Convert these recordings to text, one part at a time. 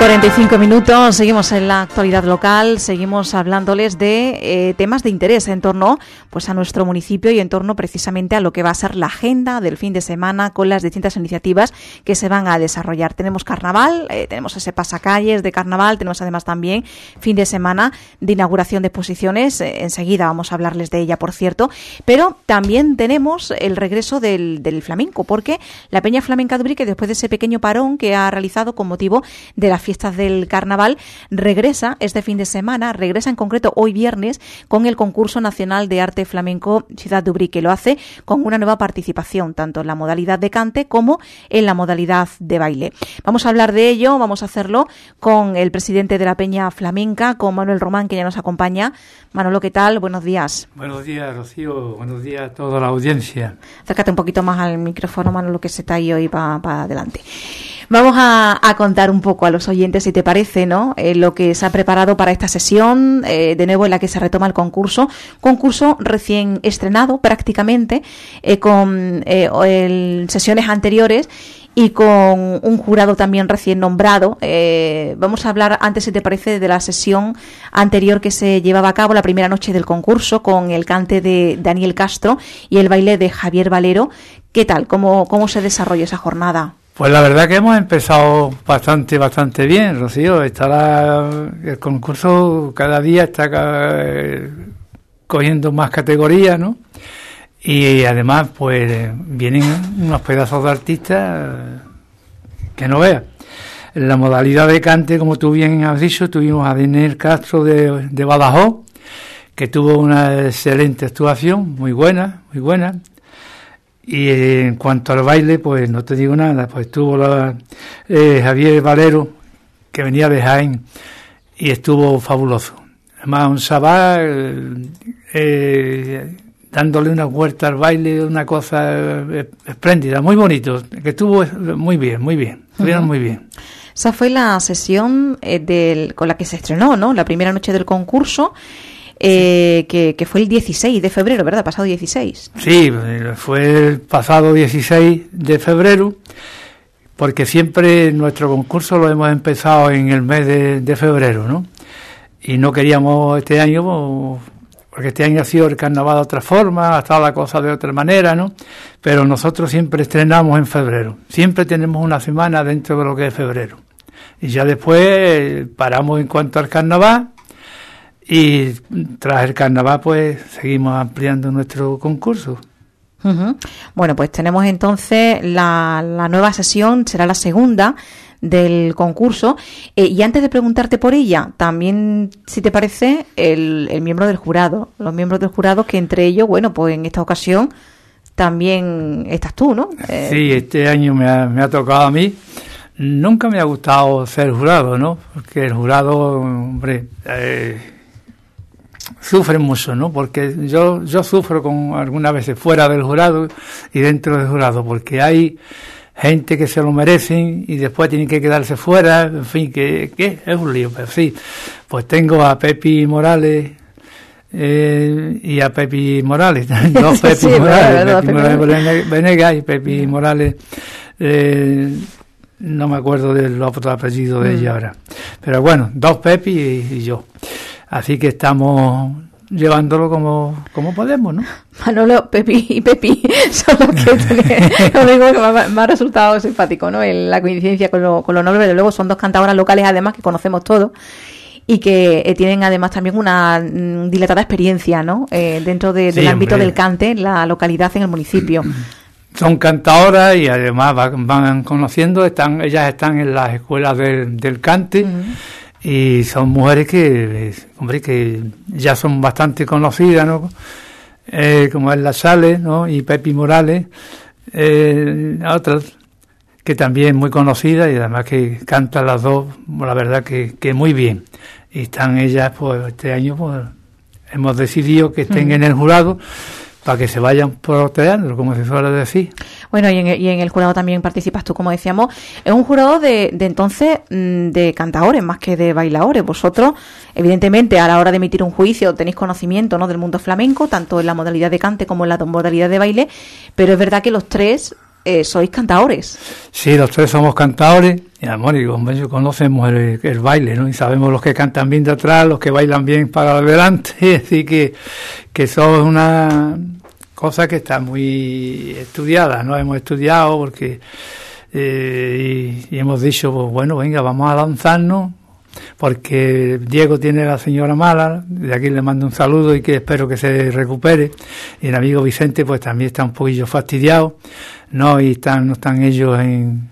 12 y 45 minutos, seguimos en la actualidad local, seguimos hablándoles de eh, temas de interés en torno pues a nuestro municipio y en torno precisamente a lo que va a ser la agenda del fin de semana con las distintas iniciativas que se van a desarrollar. Tenemos carnaval, eh, tenemos ese pasacalles de carnaval, tenemos además también fin de semana de inauguración de exposiciones, eh, enseguida vamos a hablarles de ella, por cierto, pero también tenemos el regreso del, flamenco, porque la Peña Flamenca de Ubrique, después de ese pequeño parón que ha realizado con motivo de las fiestas del carnaval, regresa este fin de semana, regresa en concreto hoy viernes con el concurso nacional de arte flamenco Ciudad de Ubrique. Lo hace con una nueva participación, tanto en la modalidad de cante como en la modalidad de baile. Vamos a hablar de ello, vamos a hacerlo con el presidente de la Peña Flamenca, con Manuel Román, que ya nos acompaña. Manolo, ¿qué tal? Buenos días. Buenos días, Rocío. Buenos días a toda la audiencia. Acércate un poquito más al micrófono, Manolo, que se está ahí hoy para adelante. Vamos a, contar un poco a los oyentes, si te parece, ¿no? Eh, lo que se ha preparado para esta sesión, eh, de nuevo en la que se retoma el concurso. Concurso recién estrenado prácticamente, eh, con el, sesiones anteriores y con un jurado también recién nombrado. Eh, vamos a hablar antes, si te parece, de la sesión anterior que se llevaba a cabo la primera noche del concurso con el cante de Daniel Castro y el baile de Javier Valero. ¿Qué tal? ¿Cómo, cómo se desarrolla esa jornada? Pues la verdad que hemos empezado bastante, bastante bien, Rocío. Estará el concurso cada día está eh, cogiendo más categorías, ¿no? Y además, pues vienen unos pedazos de artistas que no veas. En la modalidad de cante, como tú bien has dicho, tuvimos a Daniel Castro de Badajoz, que tuvo una excelente actuación, muy buena, muy buena. Y en cuanto al baile, pues no te digo nada, pues tuvo la, eh, Javier Valero, que venía de Jaén, y estuvo fabuloso. Además, un sabá eh, dándole una vuelta al baile, una cosa eh, espléndida, muy bonito, que estuvo muy bien, muy bien, estuvieron muy bien. Esa fue la sesión eh, del, con la que se estrenó, ¿no? La primera noche del concurso. Eh, que, que, fue el 16 de febrero, ¿verdad? Pasado 16. Sí, fue el pasado 16 de febrero, porque siempre nuestro concurso lo hemos empezado en el mes de, de febrero, ¿no? Y no queríamos este año, porque este año ha sido el carnaval de otra forma, ha estado la cosa de otra manera, ¿no? Pero nosotros siempre estrenamos en febrero, siempre tenemos una semana dentro de lo que es febrero. Y ya después paramos en cuanto al carnaval y tras el carnaval pues seguimos ampliando nuestro concurso. Uh -huh. Bueno, pues tenemos entonces la, la, nueva sesión, será la segunda del concurso. Eh, y antes de preguntarte por ella, también, si te parece, el, el, miembro del jurado, los miembros del jurado, que entre ellos, bueno, pues en esta ocasión también estás tú, ¿no? Eh, sí, este año me ha, me ha tocado a mí. Nunca me ha gustado ser jurado, ¿no? Porque el jurado, hombre, eh, sufre mucho, ¿no? Porque yo, yo sufro con algunas veces fuera del jurado y dentro del jurado, porque hay gente que se lo merecen y después tienen que quedarse fuera, en fin, que, que es un lío, pero sí. Pues tengo a Pepi Morales eh, y a Pepi Morales, dos Pepi sí, Morales, verdad, Pepi Morales Venegas y Pepi Morales, eh, no me acuerdo del otro apellido de mm. ella ahora. Pero bueno, dos Pepi y, y yo. Así que estamos llevándolo como, como podemos, ¿no? Manolo, Pepi y Pepi son los que, lo mismo que me ha resultado simpático, ¿no? En la coincidencia con lo, con lo noble, pero luego son dos cantadoras locales además que conocemos todos y que eh, tienen además también una mm, dilatada experiencia, ¿no? Eh, dentro de, del ámbito hombre. del cante, la localidad en el municipio. Son cantadoras y además van, van conociendo, están, ellas están en las escuelas del, del cante. Uh -huh y son mujeres que, hombre, que ya son bastante conocidas, ¿no? Eh, como es La Sale, ¿no? Y Pepi Morales, eh, otras que también muy conocidas y además que cantan las dos, la verdad que, que muy bien. Y están ellas, pues este año, pues hemos decidido que estén mm. en el jurado para que se vayan proteando, como se suele decir. Bueno, y en, y en, el jurado también participas tú, como decíamos. Es un jurado de, de entonces mm, de cantadores más que de bailadores. Vosotros, evidentemente, a la hora de emitir un juicio tenéis conocimiento ¿no? del mundo flamenco, tanto en la modalidad de cante como en la modalidad de baile, pero es verdad que los tres eh, sois cantadores. Sí, los tres somos cantadores Y amor, y conocemos el, baile, ¿no? Y sabemos los que cantan bien de atrás, los que bailan bien para adelante, así que, que eso es una cosa que está muy estudiada, ¿no? Hemos estudiado porque, eh, y, hemos dicho, pues bueno, venga, vamos a lanzarnos, porque Diego tiene a la señora mala, de aquí le mando un saludo y que espero que se recupere, y el amigo Vicente pues también está un poquillo fastidiado, ¿no? Y están, no están ellos en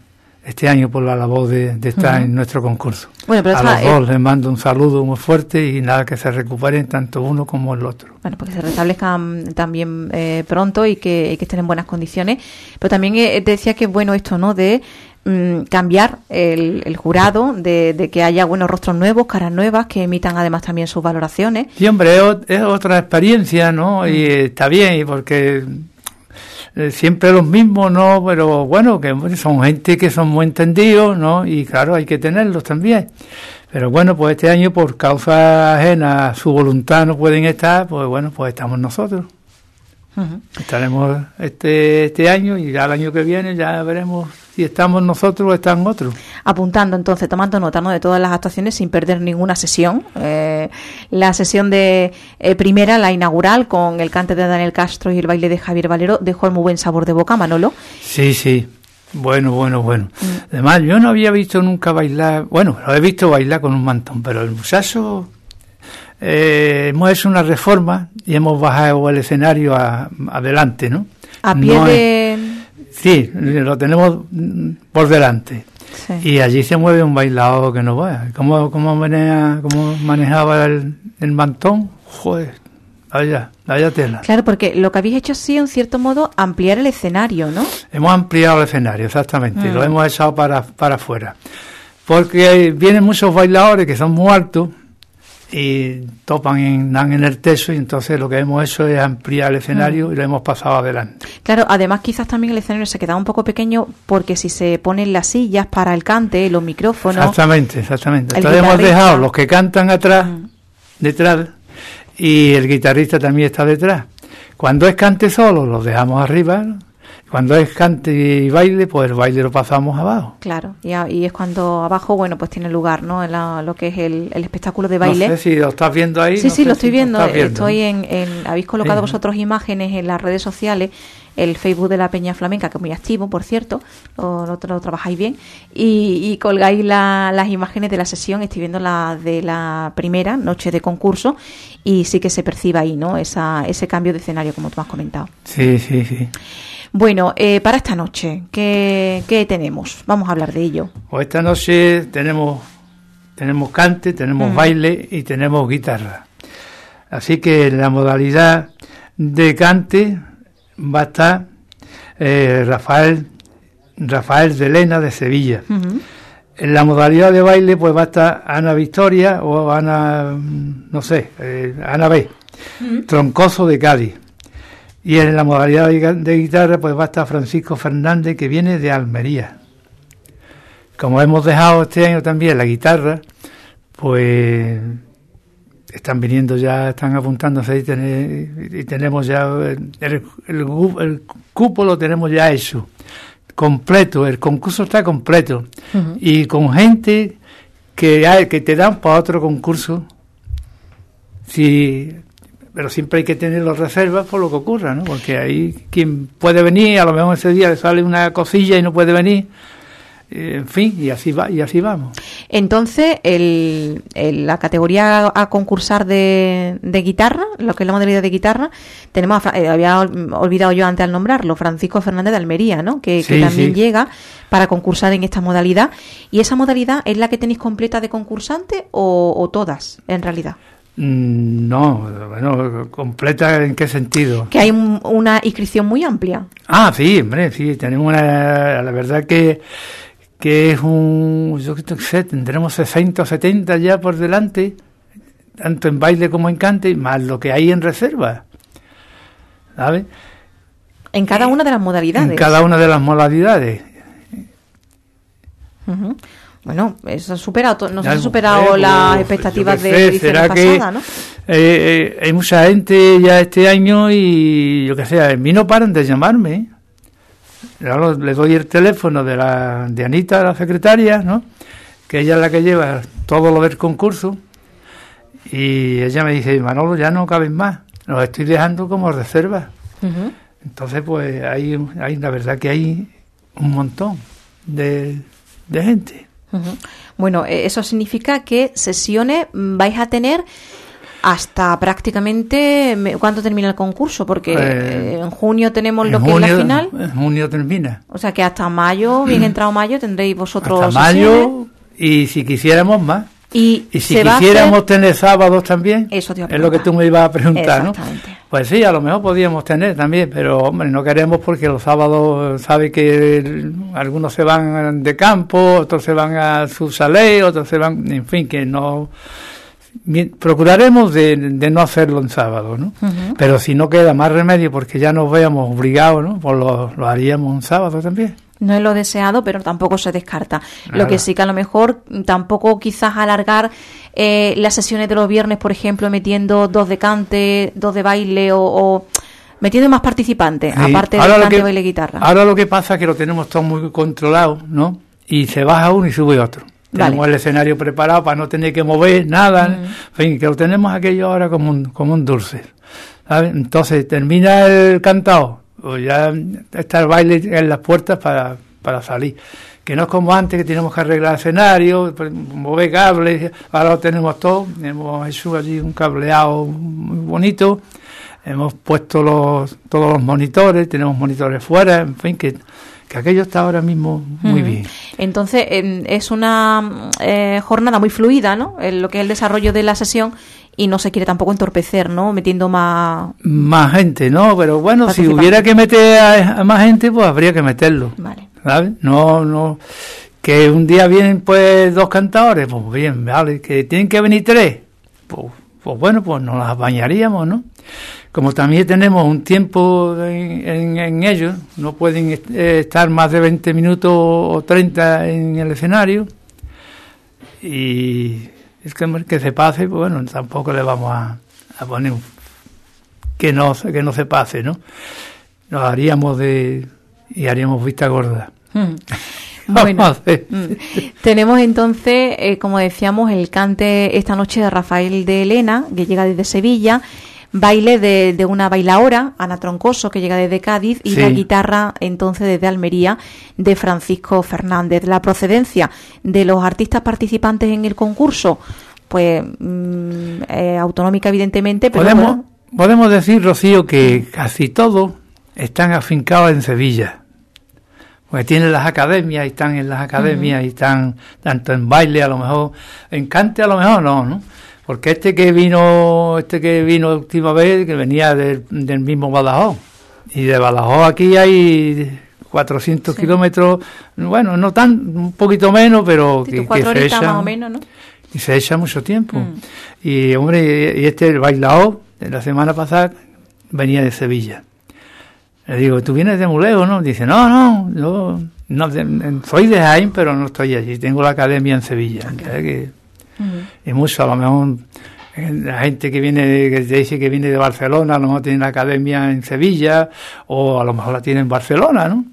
este año por la labor de, estar en nuestro concurso. Bueno, pero a los dos les mando un saludo muy fuerte y nada que se recuperen tanto uno como el otro. Bueno, pues que se restablezcan también eh, pronto y que, estén en buenas condiciones. Pero también eh, decía que bueno esto, ¿no? De mm, cambiar el, jurado, de, que haya buenos rostros nuevos, caras nuevas, que emitan además también sus valoraciones. Sí, hombre, es, otra experiencia, ¿no? Y mm. está bien, porque eh, siempre los mismos, ¿no? Pero bueno, que son gente que son muy entendidos, ¿no? Y claro, hay que tenerlos también. Pero bueno, pues este año por causa ajena a su voluntad no pueden estar, pues bueno, pues estamos nosotros. Estaremos este, este año y ya el año que viene ya veremos si estamos nosotros o están otros. Apuntando entonces, tomando nota ¿no? de todas las actuaciones sin perder ninguna sesión. Eh, la sesión de eh, primera, la inaugural, con el cante de Daniel Castro y el baile de Javier Valero, dejó el muy buen sabor de boca, Manolo. Sí, sí. Bueno, bueno, bueno. Mm. Además, yo no había visto nunca bailar, bueno, lo he visto bailar con un mantón, pero el muchacho eh, hemos hecho una reforma y hemos bajado el escenario adelante, ¿no? A pie de... sí, lo tenemos por delante. Y allí se mueve un bailado que no va. ¿Cómo, cómo, maneja, cómo manejaba el, el mantón? Joder, allá, allá tela. Claro, porque lo que habéis hecho sí, en cierto modo, ampliar el escenario, ¿no? Hemos ampliado el escenario, exactamente. Lo mm. hemos echado para, para afuera. Porque vienen muchos bailadores que son muy altos y topan en, en el techo y entonces lo que hemos hecho es ampliar el escenario mm. y lo hemos pasado adelante. Claro, además quizás también el escenario se queda un poco pequeño porque si se ponen las sillas para el cante, los micrófonos... Exactamente, exactamente. Entonces hemos dejado los que cantan atrás, mm. detrás, y el guitarrista también está detrás. Cuando es cante solo, los dejamos arriba, cuando es cante y baile, pues el baile lo pasamos abajo. Claro, y, es cuando abajo, bueno, pues tiene lugar, ¿no? lo que es el, espectáculo de baile. No sé si lo estás viendo ahí. Sí, sí, lo estoy viendo. Estoy en, habéis colocado vosotros imágenes en las redes sociales, el Facebook de la Peña Flamenca, que es muy activo, por cierto, lo, lo, trabajáis bien, y, colgáis las imágenes de la sesión, estoy viendo la de la primera noche de concurso, y sí que se percibe ahí, ¿no? Esa, ese cambio de escenario, como tú has comentado. Sí, sí, sí. Bueno, eh, para esta noche, ¿qué, tenemos? Vamos a hablar de ello. Pues esta noche tenemos, tenemos cante, tenemos baile y tenemos guitarra. Así que en la modalidad de cante va a estar eh, Rafael, Rafael de Lena de Sevilla. En la modalidad de baile pues va a estar Ana Victoria o Ana, no sé, eh, Ana B. Troncoso de Cádiz. Y en la modalidad de guitarra pues va a estar Francisco Fernández que viene de Almería. Como hemos dejado este año también la guitarra, pues están viniendo ya, están apuntándose y, tenemos ya el, el, cupo lo tenemos ya hecho, completo, el concurso está completo y con gente que, hay, que te dan para otro concurso. Si pero siempre hay que tener las reservas por lo que ocurra, ¿no? Porque ahí quien puede venir, a lo mejor ese día le sale una cosilla y no puede venir, eh, en fin, y así va y así vamos. Entonces, el, la categoría a concursar de, guitarra, lo que es la modalidad de guitarra, tenemos, eh, había olvidado yo antes al nombrarlo, Francisco Fernández de Almería, ¿no? Que, también llega para concursar en esta modalidad. ¿Y esa modalidad es la que tenéis completa de concursante o, o todas, en realidad? Mm, no, bueno, completa en qué sentido. Que hay una inscripción muy amplia. Ah, sí, hombre, sí, tenemos una, la verdad que, que es un, yo qué sé, tendremos 60 o 70 ya por delante, tanto en baile como en cante, más lo que hay en reserva, ¿sabes? En cada una de las modalidades. En cada una de las modalidades. Bueno, eso ha superado, nos ha superado las pues, expectativas de ediciones pasadas, ¿no? Eh, eh, hay mucha gente ya este año y yo que sé, a mí no paran de llamarme. le doy el teléfono de, la, de Anita, la secretaria, ¿no? que ella es la que lleva todo lo del concurso, y ella me dice, Manolo, ya no caben más, los estoy dejando como reserva. Entonces, pues hay, hay, la verdad que hay un montón de, gente. Bueno, e, eso significa que sesiones vais a tener hasta prácticamente cuánto termina el concurso porque eh, en junio tenemos lo que es la final. en junio termina. O sea que hasta mayo bien entrado mayo tendréis vosotros hasta mayo y si quisiéramos más y, si quisiéramos tener sábados también, Eso es lo que tú me ibas a preguntar, ¿no? Pues sí, a lo mejor podíamos tener también, pero hombre, no queremos porque los sábados sabe que algunos se van de campo, otros se van a su salé, otros se van, en fin, que no procuraremos de, no hacerlo en sábado, ¿no? Pero si no queda más remedio porque ya nos veamos obligados, ¿no? Pues lo, lo haríamos un sábado también. No es lo deseado, pero tampoco se descarta. Lo que sí que a lo mejor tampoco quizás alargar eh, las sesiones de los viernes, por ejemplo, metiendo dos de cante, dos de baile o, metiendo más participantes, aparte de cante, baile, guitarra. Ahora lo que pasa es que lo tenemos todo muy controlado, ¿no? Y se baja uno y sube otro. Tenemos el escenario preparado para no tener que mover nada. En fin, que lo tenemos aquello ahora como un, como un dulce. Entonces termina el cantado o ya está el baile en las puertas para, para salir. Que no es como antes que teníamos que arreglar escenario, mover cables, ahora lo tenemos todo, hemos hecho allí un cableado muy bonito, hemos puesto los, todos los monitores, tenemos monitores fuera, en fin, que, que aquello está ahora mismo muy bien. Entonces, es una eh, jornada muy fluida, ¿no? En lo que es el desarrollo de la sesión y no se quiere tampoco entorpecer, ¿no? Metiendo más... Más gente, ¿no? Pero bueno, si hubiera que meter a, más gente, pues habría que meterlo. Vale. ¿Sabes? No, no... Que un día vienen pues dos cantadores, pues bien, vale. Que tienen que venir tres, pues, pues bueno, pues nos las bañaríamos, ¿no? Como también tenemos un tiempo en, ellos, no pueden eh, estar más de 20 minutos o 30 en el escenario, y es que, que se pase, pues bueno, tampoco le vamos a, poner que no, que no se pase, ¿no? Nos haríamos de. y haríamos vista gorda. Bueno, hmm. tenemos entonces, eh, como decíamos, el cante esta noche de Rafael de Elena, que llega desde Sevilla, baile de, de una bailaora, Ana Troncoso, que llega desde Cádiz, y la guitarra entonces desde Almería de Francisco Fernández. La procedencia de los artistas participantes en el concurso, pues mm, eh, autonómica evidentemente, pero podemos, podemos decir, Rocío, que casi todos están afincados en Sevilla. Porque tienen las academias y están en las academias y están tanto en baile a lo mejor, en cante a lo mejor no, ¿no? Porque este que vino, este que vino última vez, que venía del, mismo Badajoz. Y de Badajoz aquí hay 400 kilómetros, bueno, no tan, un poquito menos, pero que, se echa, más o menos, ¿no? Y se echa mucho tiempo. Mm. Y hombre, y este, el bailao, de la semana pasada, venía de Sevilla. Le digo, ¿tú vienes de Muleo, no? Dice, no, no, yo no, soy de Jaén, pero no estoy allí, tengo la academia en Sevilla. Que, y mucho, a lo mejor la gente que viene que dice que viene de Barcelona, a lo mejor tiene la academia en Sevilla o a lo mejor la tiene en Barcelona, ¿no?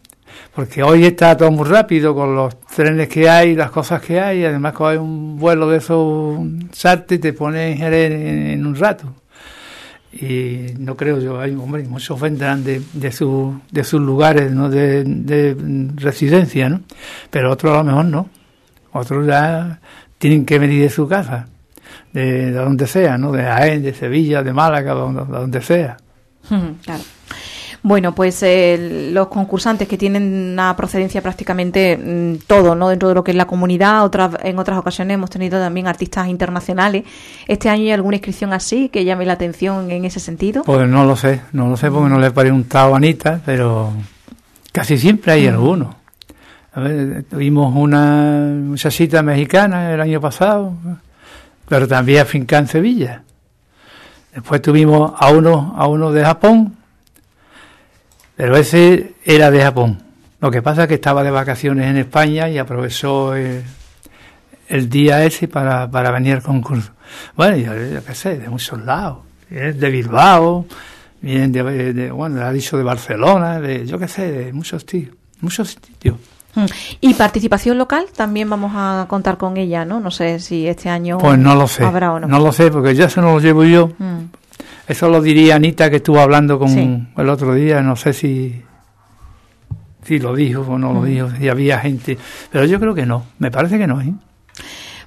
Porque hoy está todo muy rápido con los trenes que hay, las cosas que hay, además que hay un vuelo de esos salte y te pones en, un rato. Y no creo yo, hay hombre, muchos vendrán de, de, su, de sus lugares ¿no? de, de residencia, ¿no? Pero otros a lo mejor no. Otros ya tienen que venir de su casa, de, donde sea, ¿no? De Jaén, de Sevilla, de Málaga, de donde, sea. Claro. Bueno, pues eh, los concursantes que tienen una procedencia prácticamente mm, todo, ¿no? Dentro de lo que es la comunidad, otras, en otras ocasiones hemos tenido también artistas internacionales. ¿Este año hay alguna inscripción así que llame la atención en ese sentido? Pues no lo sé, no lo sé porque no le he preguntado a Anita, pero casi siempre hay alguno. A ver, tuvimos una muchachita mexicana el año pasado, pero también afincada en Sevilla. Después tuvimos a uno, a uno de Japón, pero ese era de Japón. Lo que pasa es que estaba de vacaciones en España y aprovechó el, día ese para, para venir al concurso. Bueno, yo, qué sé, de muchos lados. De Bilbao, vienen de, de, bueno, ha dicho de Barcelona, de yo qué sé, de muchos tíos. muchos sitios. Mm. Y participación local, también vamos a contar con ella, ¿no? No sé si este año pues no lo sé, habrá o no. No lo sé, porque ya eso no lo llevo yo. Mm. Eso lo diría Anita, que estuvo hablando con el otro día, no sé si, si lo dijo o no lo mm. dijo, si había gente. Pero yo creo que no, me parece que no, ¿eh?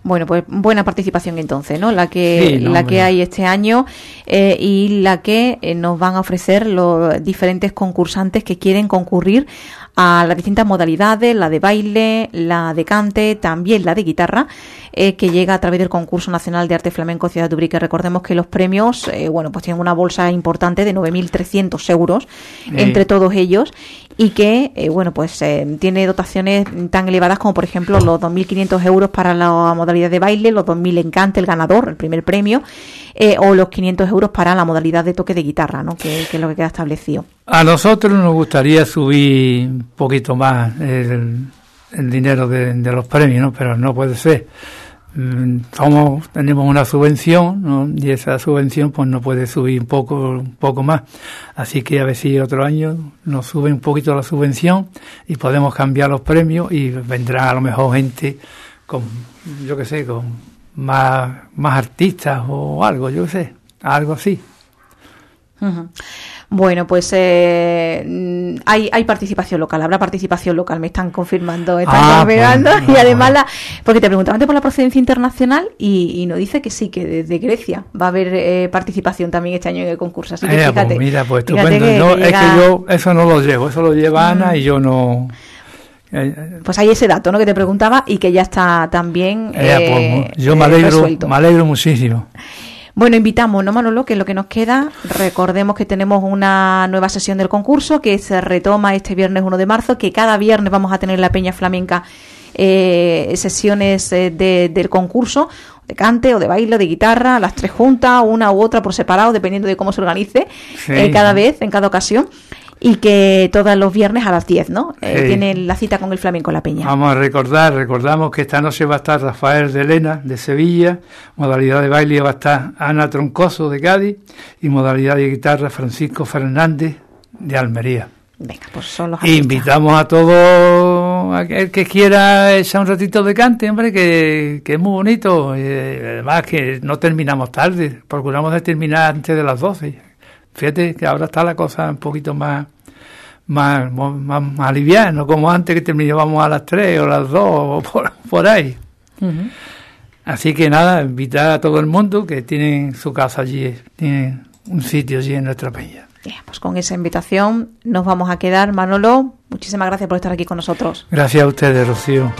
Bueno, pues buena participación entonces, ¿no? La que, la que hay este año eh, y la que eh, nos van a ofrecer los diferentes concursantes que quieren concurrir a las distintas modalidades, la de baile, la de cante, también la de guitarra, eh, que llega a través del concurso nacional de arte flamenco Ciudad de Ubrique. Recordemos que los premios, eh, bueno, pues tienen una bolsa importante de 9.300 euros entre todos ellos y que, eh, bueno, pues tiene dotaciones tan elevadas como, por ejemplo, los 2.500 euros para la modalidad de baile, los 2.000 en cante, el ganador, el primer premio, o los 500 euros para la modalidad de toque de guitarra, ¿no? que es lo que queda establecido. A nosotros nos gustaría subir un poquito más el, dinero de, los premios, pero no puede ser. Mm, tenemos una subvención ¿no? y esa subvención pues no puede subir un poco, un poco más. Así que a ver si otro año nos sube un poquito la subvención y podemos cambiar los premios y vendrá a lo mejor gente con, yo qué sé, con más, más artistas o algo, yo qué sé, algo así. Bueno, pues eh, hay, hay participación local, habrá participación local, me están confirmando, están ah, confirmando. Pues, y además, la, porque te preguntaba antes por la procedencia internacional y, y nos dice que sí, que desde Grecia va a haber eh, participación también este año en el concurso. Así que eh, pues fíjate, mira, pues estupendo. Es que yo eso no lo llevo, eso lo lleva Ana y yo no. Pues hay ese dato, ¿no? Que te preguntaba y que ya está también. Pues, yo me alegro, me alegro muchísimo. Bueno, invitamos, ¿no, Manolo? Que lo que nos queda, recordemos que tenemos una nueva sesión del concurso que se retoma este viernes 1 de marzo, que cada viernes vamos a tener la Peña Flamenca eh, sesiones eh, del concurso, de cante o de baile o de guitarra, las tres juntas, una u otra por separado, dependiendo de cómo se organice eh, cada vez, en cada ocasión y que todos los viernes a las 10, ¿no? Eh, tienen la cita con el Flamenco La Peña. Vamos a recordar, recordamos que esta noche va a estar Rafael de Elena de Sevilla, modalidad de baile va a estar Ana Troncoso de Cádiz y modalidad de guitarra Francisco Fernández de Almería. Venga, pues son los Invitamos a todo aquel que quiera echar un ratito de cante, hombre, que, que es muy bonito. además que no terminamos tarde, procuramos de terminar antes de las 12. Fíjate que ahora está la cosa un poquito más más, más, aliviada, no como antes que terminábamos a las 3 o las 2 o por, ahí. Así que nada, invitar a todo el mundo que tiene su casa allí, tiene un sitio allí en nuestra peña. pues con esa invitación nos vamos a quedar. Manolo, muchísimas gracias por estar aquí con nosotros. Gracias a ustedes, Rocío.